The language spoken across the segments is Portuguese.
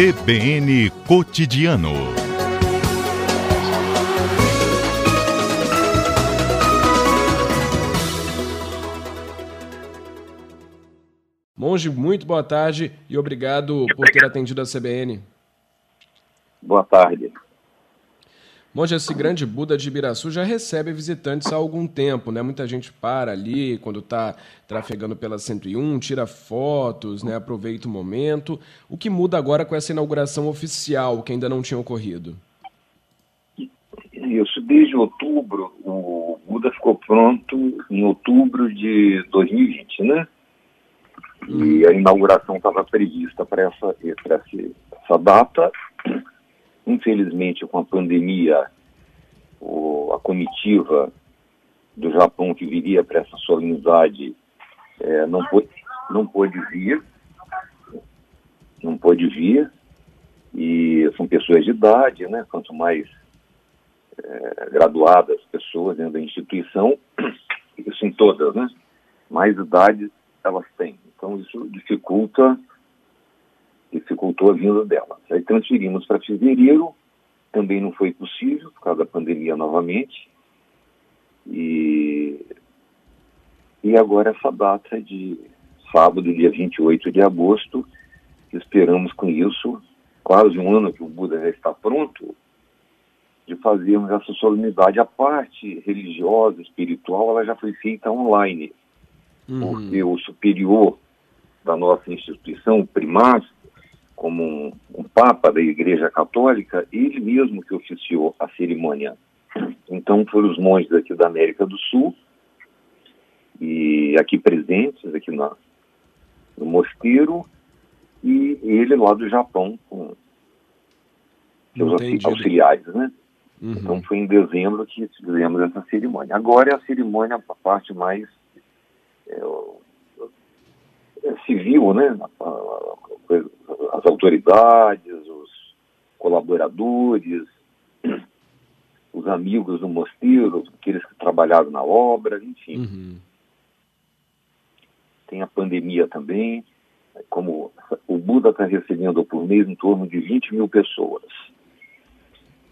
CBN Cotidiano. Monge, muito boa tarde e obrigado por ter atendido a CBN. Boa tarde. Monge, esse grande Buda de Ibiraçu já recebe visitantes há algum tempo, né? Muita gente para ali quando está trafegando pela 101, tira fotos, né? aproveita o momento. O que muda agora com essa inauguração oficial, que ainda não tinha ocorrido? Isso, desde outubro, o Buda ficou pronto em outubro de 2020, né? E a inauguração estava prevista para essa, essa, essa data Infelizmente, com a pandemia, o, a comitiva do Japão que viria para essa solenidade é, não, pôde, não pôde vir, não pôde vir, e são pessoas de idade, né? Quanto mais é, graduadas pessoas dentro da instituição, isso em todas, né? Mais idade elas têm. Então isso dificulta dificultou a vinda dela. Aí transferimos para fevereiro, também não foi possível, por causa da pandemia novamente. E, e agora essa data de sábado, dia 28 de agosto, esperamos com isso, quase um ano que o Buda já está pronto, de fazermos essa solenidade. A parte religiosa, espiritual, ela já foi feita online, uhum. porque o superior da nossa instituição, o primaz, como um, um, papa da Igreja Católica, ele mesmo que oficiou a cerimônia. Então foram os monges aqui da América do Sul e aqui presentes aqui na, no mosteiro e ele lá do Japão com seus Entendi. auxiliares, né? Uhum. Então foi em dezembro que fizemos essa cerimônia. Agora é a cerimônia, a parte mais é, é civil, né? A, a, as autoridades, os colaboradores, os amigos do mosteiro, aqueles que trabalharam na obra, enfim. Uhum. Tem a pandemia também, como o Buda está recebendo por mês em torno de 20 mil pessoas.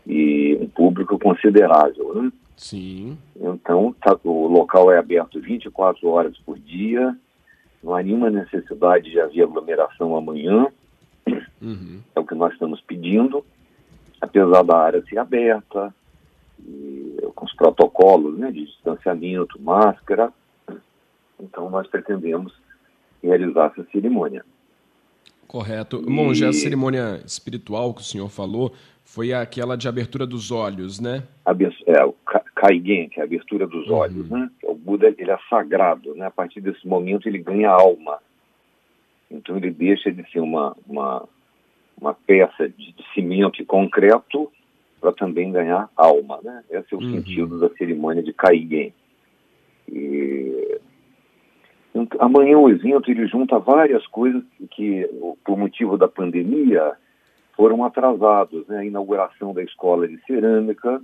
E um público considerável, né? Sim. Então, tá, o local é aberto 24 horas por dia, não há nenhuma necessidade de haver aglomeração amanhã. Uhum. É o que nós estamos pedindo, apesar da área ser aberta, e, com os protocolos né, de distanciamento, máscara. Então, nós pretendemos realizar essa cerimônia. Correto. E... Monge, a cerimônia espiritual que o senhor falou foi aquela de abertura dos olhos, né? É, o Kaigen, que é a abertura dos uhum. olhos, né? O Buda, ele é sagrado, né? A partir desse momento ele ganha alma. Então ele deixa de ser uma, uma, uma peça de, cimento e concreto para também ganhar alma, né? Esse é o uhum. sentido da cerimônia de Kaigen. E... Então, amanhã o evento ele junta várias coisas que, por motivo da pandemia, foram atrasados, né? A inauguração da escola de cerâmica,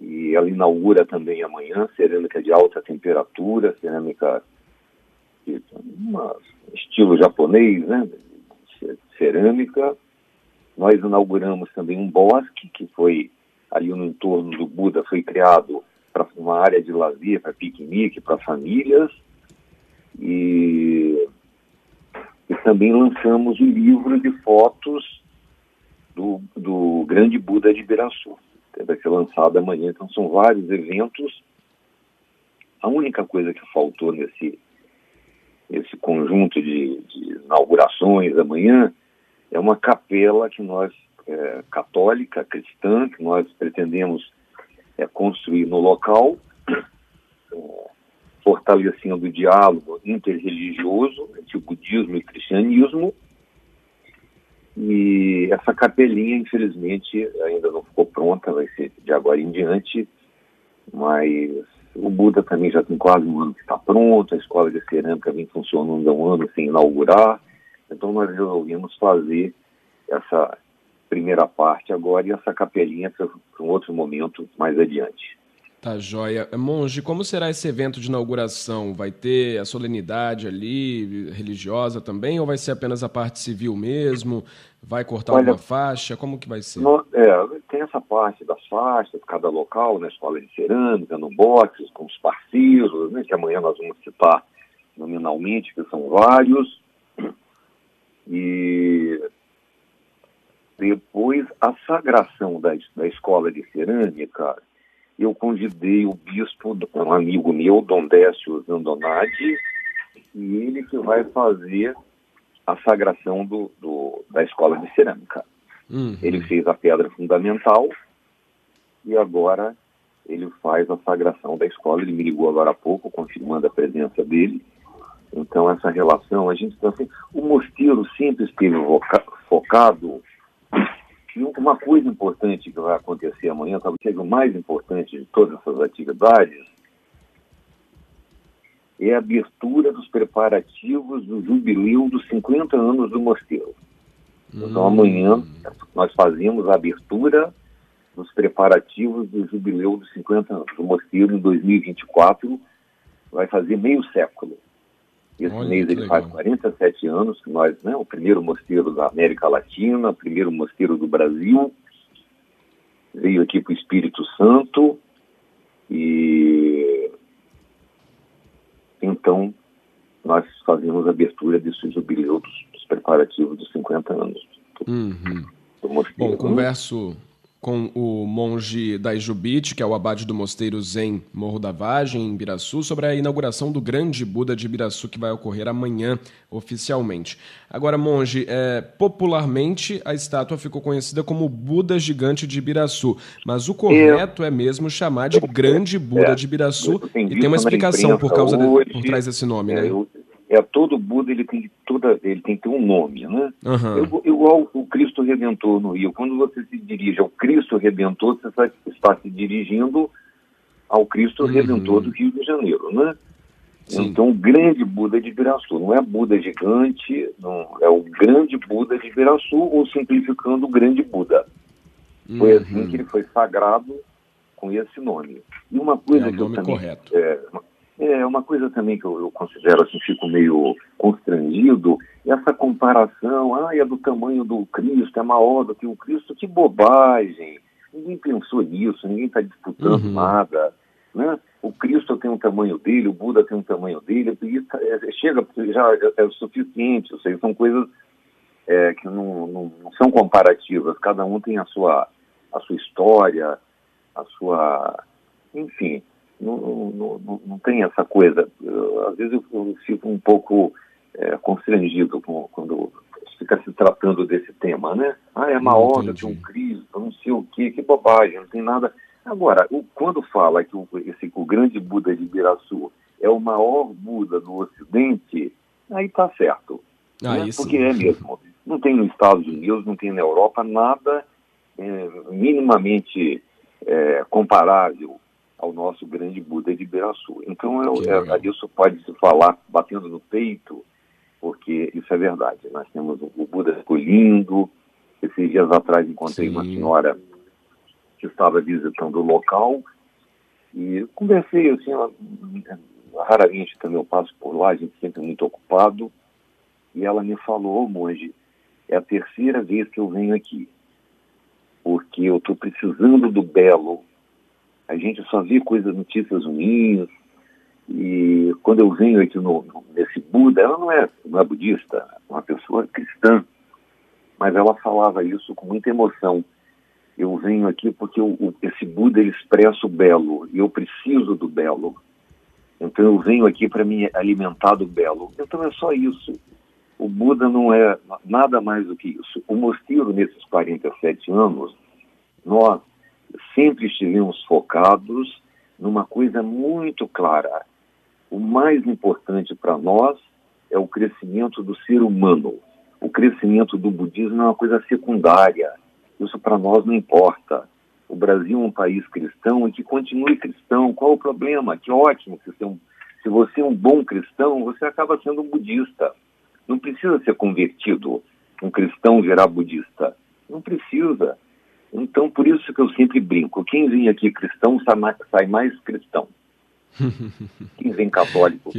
e ela inaugura também amanhã cerâmica de alta temperatura, cerâmica de uma, estilo japonês, né? Cerâmica. Nós inauguramos também um bosque que foi ali no entorno do Buda, foi criado para uma área de lazer, para piquenique, para famílias. E e também lançamos um livro de fotos do, do grande Buda de Ibiraçu. Vai ser lançado amanhã, então são vários eventos. A única coisa que faltou nesse, nesse conjunto de, de inaugurações amanhã é uma capela que nós, é, católica, cristã, que nós pretendemos é, construir no local. É, fortalecendo o diálogo interreligioso entre o budismo e o cristianismo. E essa capelinha, infelizmente, ainda não ficou pronta, vai ser de agora em diante, mas o Buda também já tem quase um ano que está pronto, a escola de cerâmica vem funcionando há um ano sem inaugurar, então nós resolvemos fazer essa primeira parte agora e essa capelinha para um outro momento mais adiante. Tá joia. Monge, como será esse evento de inauguração? Vai ter a solenidade ali, religiosa também, ou vai ser apenas a parte civil mesmo? Vai cortar Olha, uma faixa? Como que vai ser? No, é, essa parte das faixas, cada local, na escola de cerâmica, no boxe, com os parceiros, né, que amanhã nós vamos citar nominalmente, que são vários. E depois a sagração da, da escola de cerâmica eu convidei o bispo, um amigo meu, Dom Décio Zandonati, e ele que vai fazer a sagração do, do da escola de cerâmica. Uhum. Ele fez a pedra fundamental e agora ele faz a sagração da escola. Ele me ligou agora há pouco, confirmando a presença dele. Então, essa relação, a gente está assim, o mosteiro sempre esteve focado uma coisa importante que vai acontecer amanhã, talvez seja o mais importante de todas essas atividades, é a abertura dos preparativos do jubileu dos 50 anos do mosteiro. Então, amanhã, nós fazemos a abertura dos preparativos do jubileu dos 50 anos. O mosteiro, em 2024, vai fazer meio século. Esse Olha, mês ele legal. faz 47 anos que nós, né, o primeiro mosteiro da América Latina, o primeiro mosteiro do Brasil, veio aqui para o Espírito Santo e então nós fazemos a abertura desse jubileu dos, dos preparativos dos 50 anos do, uhum. do mosteiro. Bom, converso com o monge Daijubit, que é o abade do mosteiro Zen Morro da Vagem, em Biraçu, sobre a inauguração do grande Buda de Biraçu, que vai ocorrer amanhã oficialmente. Agora, monge, é, popularmente a estátua ficou conhecida como Buda Gigante de Biraçu, mas o correto é mesmo chamar de Grande Buda é, de Biraçu, e tem uma explicação por causa de, por trás desse nome, é, né? Eu é todo Buda ele tem toda ele tem que ter um nome, né? Uhum. Igual o Cristo Redentor no Rio. Quando você se dirige ao Cristo Redentor, você está, está se dirigindo ao Cristo uhum. Redentor do Rio de Janeiro, né? Sim. Então, o grande Buda de Ibiraçu, não é Buda gigante, não, é o grande Buda de Ibiraçu, ou simplificando, o grande Buda. Uhum. Foi assim que ele foi sagrado com esse nome. E uma coisa é que eu também, correto. É, é uma coisa também que eu, eu, considero assim, fico meio constrangido, essa comparação, ah, é do tamanho do Cristo, é maior do que o Cristo, que bobagem. Ninguém pensou nisso, ninguém está disputando uhum. nada. Né? O Cristo tem um tamanho dele, o Buda tem um tamanho dele, e tá, é, chega, já é, é o suficiente, ou seja, são coisas é, que não, não, não, são comparativas, cada um tem a sua, a sua história, a sua. Enfim, não, não, não, não tem essa coisa. Eu, às vezes eu, eu, fico um pouco é, constrangido com, quando fica se tratando desse tema, né? Ah, é uma onda de um Cristo, não sei o quê, que bobagem, não tem nada. Agora, o, quando fala que o, esse, o grande Buda de Ibiraçu é o maior Buda do Ocidente, aí está certo. Ah, né? Porque é mesmo. Não tem nos Estados Unidos, não tem na Europa nada é, minimamente é, comparável ao nosso grande Buda de Ibiraçu. Então, eu, é, isso pode se falar batendo no peito, porque isso é verdade. Nós temos o Buda ficou lindo. Esses dias atrás encontrei Sim. uma senhora que estava visitando o local e conversei assim, ela, raramente também eu passo por lá, a gente sempre é muito ocupado, e ela me falou, oh, monge, é a terceira vez que eu venho aqui, porque eu estou precisando do belo a gente só vê coisas, notícias ruins. E quando eu venho aqui no, no, nesse Buda, ela não é, não é budista, é uma pessoa cristã, mas ela falava isso com muita emoção. Eu venho aqui porque o, esse Buda ele expressa o belo e eu preciso do belo. Então eu venho aqui para me alimentar do belo. Então é só isso. O Buda não é nada mais do que isso. O mosteiro, nesses 47 anos, nós sempre estivemos focados numa coisa muito clara. O mais importante para nós é o crescimento do ser humano. O crescimento do budismo é uma coisa secundária. Isso para nós não importa. O Brasil é um país cristão e que continue cristão. Qual o problema? Que ótimo que você é um, se você é um bom cristão, você acaba sendo um budista. Não precisa ser convertido, um cristão virar budista. Não precisa. Então, por isso que eu sempre brinco. Quem vem aqui cristão sai mais, cristão. Quem vem católico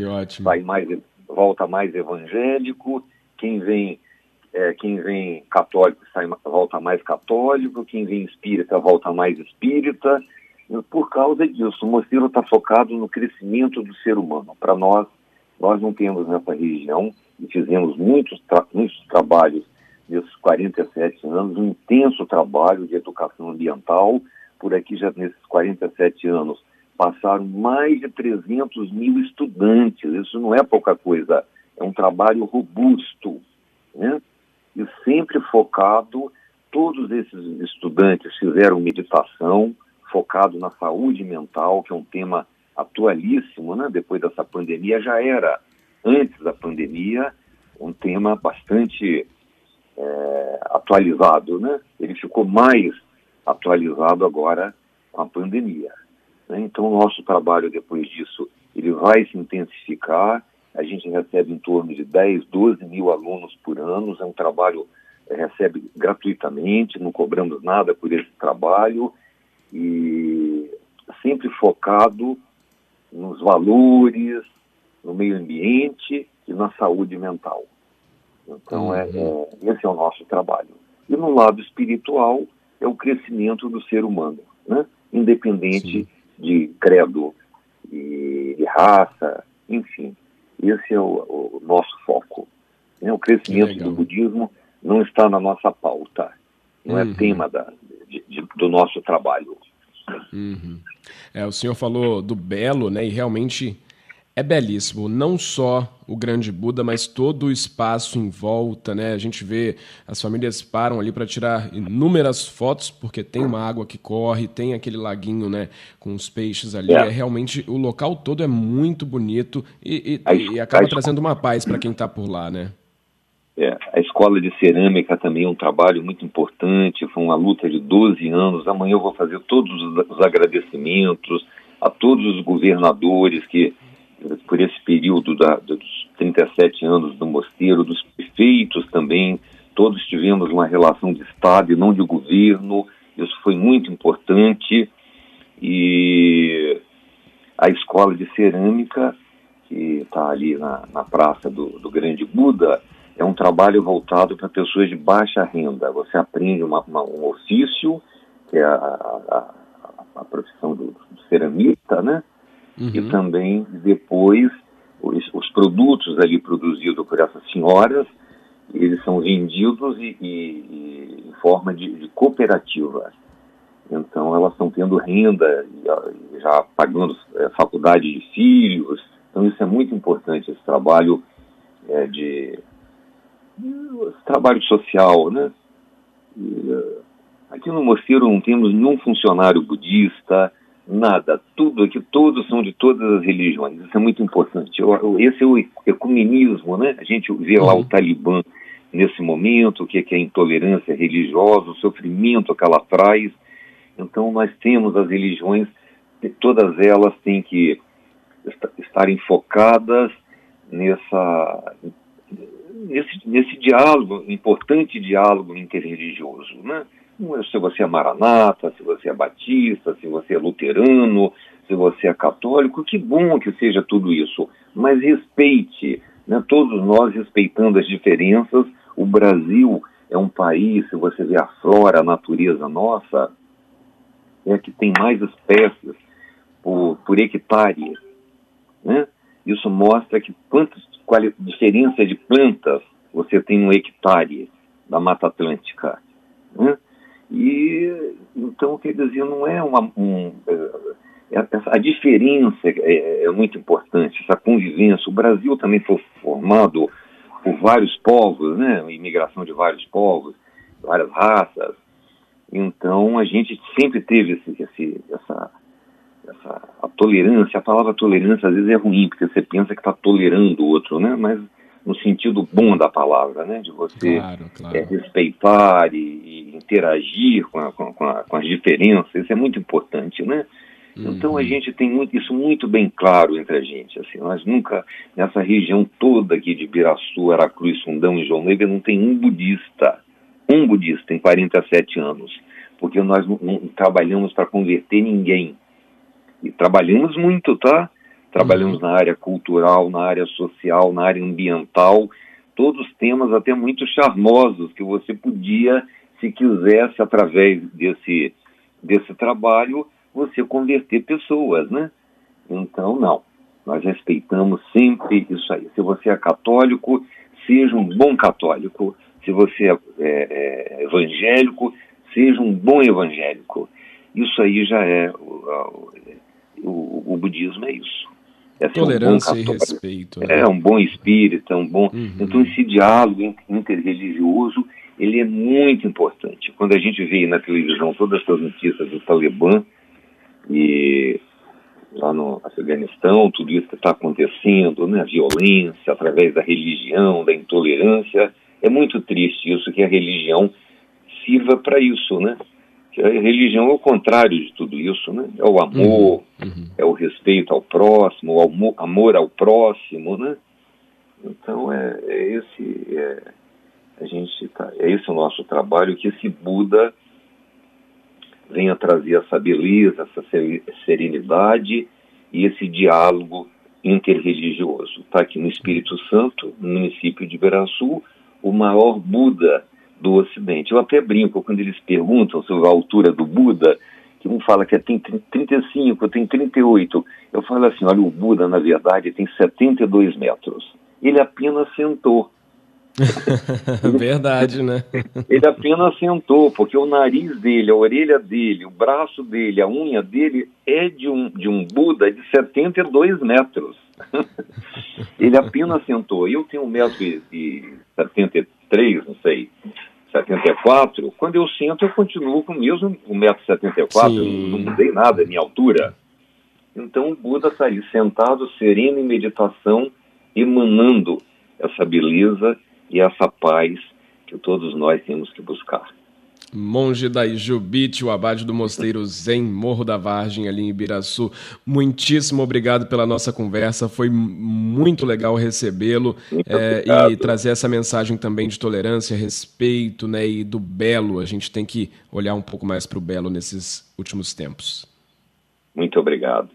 sai mais, volta mais evangélico. Quem vem, é, quem vem católico sai, volta mais católico. Quem vem espírita volta mais espírita. Por causa disso, o mosteiro está focado no crescimento do ser humano. Para nós, nós não temos nessa região e fizemos muitos, tra muitos trabalhos nesses 47 anos, um intenso trabalho de educação ambiental. Por aqui, já nesses 47 anos, passaram mais de 300 mil estudantes. Isso não é pouca coisa, é um trabalho robusto, né? E sempre focado, todos esses estudantes fizeram meditação, focado na saúde mental, que é um tema atualíssimo, né? Depois dessa pandemia, já era antes da pandemia um tema bastante é, atualizado, né? Ele ficou mais atualizado agora com a pandemia. Né? Então, o nosso trabalho depois disso, ele vai se intensificar. A gente recebe em torno de 10, 12 mil alunos por ano. É um trabalho é, recebe gratuitamente, não cobramos nada por esse trabalho e sempre focado nos valores, no meio ambiente e na saúde mental. Então, é, uhum. é, esse é o nosso trabalho. E no lado espiritual, é o crescimento do ser humano, né? independente Sim. de credo e de raça, enfim. Esse é o, o nosso foco. Né? O crescimento do budismo não está na nossa pauta, não é uhum. é tema da, de, de, do nosso trabalho. Uhum. É, o senhor falou do belo, né? E realmente é belíssimo, não só o grande Buda, mas todo o espaço em volta, né? A gente vê as famílias param ali para tirar inúmeras fotos porque tem uma água que corre, tem aquele laguinho, né, com os peixes ali. É, é realmente o local todo é muito bonito e, e, e acaba trazendo uma paz para quem está por lá, né? É, a escola de cerâmica também é um trabalho muito importante, foi uma luta de 12 anos. Amanhã eu vou fazer todos os agradecimentos a todos os governadores que por esse período da, dos 37 anos do mosteiro, dos prefeitos também, todos tivemos uma relação de Estado e não de governo, isso foi muito importante. E a escola de cerâmica, que está ali na, na praça do, do, Grande Buda, é um trabalho voltado para pessoas de baixa renda. Você aprende uma, uma, um ofício, que é a, a, a profissão do, do ceramista, né? Uhum. E também depois os, os, produtos ali produzidos por essas senhoras, eles são vendidos e, e, e em forma de, de, cooperativa. Então elas estão tendo renda, já pagando é, faculdade de filhos. Então isso é muito importante, esse trabalho é, de esse trabalho social, né? E, aqui no mosteiro não temos nenhum funcionário budista, Nada, tudo aqui, todos são de todas as religiões, isso é muito importante. Esse é o ecumenismo, né? A gente vê lá o uhum. Talibã nesse momento, o que é, a intolerância religiosa, o sofrimento que ela traz. Então, nós temos as religiões, todas elas têm que estarem focadas nessa, nesse, nesse diálogo, importante diálogo interreligioso, né? Se você é maranata, se você é batista, se você é luterano, se você é católico, que bom que seja tudo isso, mas respeite, né, todos nós respeitando as diferenças. O Brasil é um país, se você vê a flora, a natureza nossa, é que tem mais espécies por, por hectare. Né? Isso mostra que quantas diferenças de plantas você tem no hectare da Mata Atlântica. Né? E então, quer dizer, não é uma. Um, é, é a diferença é, é, muito importante, essa convivência. O Brasil também foi formado por vários povos, né? Imigração de vários povos, várias raças. Então, a gente sempre teve esse, esse, essa, essa a tolerância. A palavra tolerância às vezes é ruim, porque você pensa que está tolerando o outro, né? Mas no sentido bom da palavra, né? De você claro, claro. É, respeitar e, e interagir com, a, com, a, com, as diferenças, isso é muito importante, né? Uhum. Então a gente tem muito, isso muito bem claro entre a gente, assim, nós nunca, nessa região toda aqui de Biraçu, Aracruz, Fundão e João Negro, não tem um budista, um budista em 47 anos. porque nós não, não trabalhamos para converter ninguém. E trabalhamos muito, tá? Trabalhamos na área cultural, na área social, na área ambiental, todos temas até muito charmosos que você podia, se quisesse, através desse, desse trabalho, você converter pessoas, né? Então, não. Nós respeitamos sempre isso aí. Se você é católico, seja um bom católico. Se você é, é, é evangélico, seja um bom evangélico. Isso aí já é. O, o, o budismo é isso. É Tolerância um e respeito. Né? É um bom espírito, é um bom. Uhum. Então, esse diálogo interreligioso ele é muito importante. Quando a gente vê na televisão todas essas notícias do Talibã e lá no Afeganistão, tudo isso que está acontecendo, né, a violência através da religião, da intolerância, é muito triste isso que a religião sirva para isso, né? Que a religião é o contrário de tudo isso, né? É o amor, uhum, uhum. é o respeito ao próximo, o amor, amor ao próximo, né? Então é, é esse é, a gente tá, é esse o nosso trabalho que esse Buda venha trazer essa beleza, essa serenidade e esse diálogo interreligioso. Está aqui no Espírito Santo, no município de Beraçu, o maior Buda do Ocidente. Eu até brinco quando eles perguntam sobre a altura do Buda, que um fala que tem 35, tem 38. Eu falo assim: olha, o Buda, na verdade, tem 72 metros. Ele apenas sentou. Verdade, né? Ele apenas sentou, porque o nariz dele, a orelha dele, o braço dele, a unha dele é de um, de um Buda de 72 metros. Ele apenas sentou. Eu tenho 1,73m, não sei, 74. Quando eu sento, eu continuo com o mesmo 1,74m, não mudei nada, a minha altura. Então o Buda está aí sentado, sereno em meditação, emanando essa beleza e essa paz que todos nós temos que buscar. Monge da Ijubite, o abade do Mosteiro Zen, Morro da Vargem, ali em Ibiraçu. Muitíssimo obrigado pela nossa conversa, foi muito legal recebê-lo é, e trazer essa mensagem também de tolerância, respeito né, e do belo. A gente tem que olhar um pouco mais para o belo nesses últimos tempos. Muito obrigado.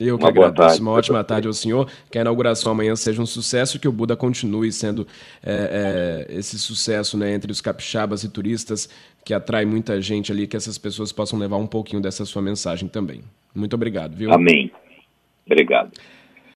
Eu que uma agradeço. Uma ótima tarde ao senhor. Que a inauguração amanhã seja um sucesso e que o Buda continue sendo é, é, esse sucesso né, entre os capixabas e turistas que atrai muita gente ali, que essas pessoas possam levar um pouquinho dessa sua mensagem também. Muito obrigado, viu? Amém. Obrigado.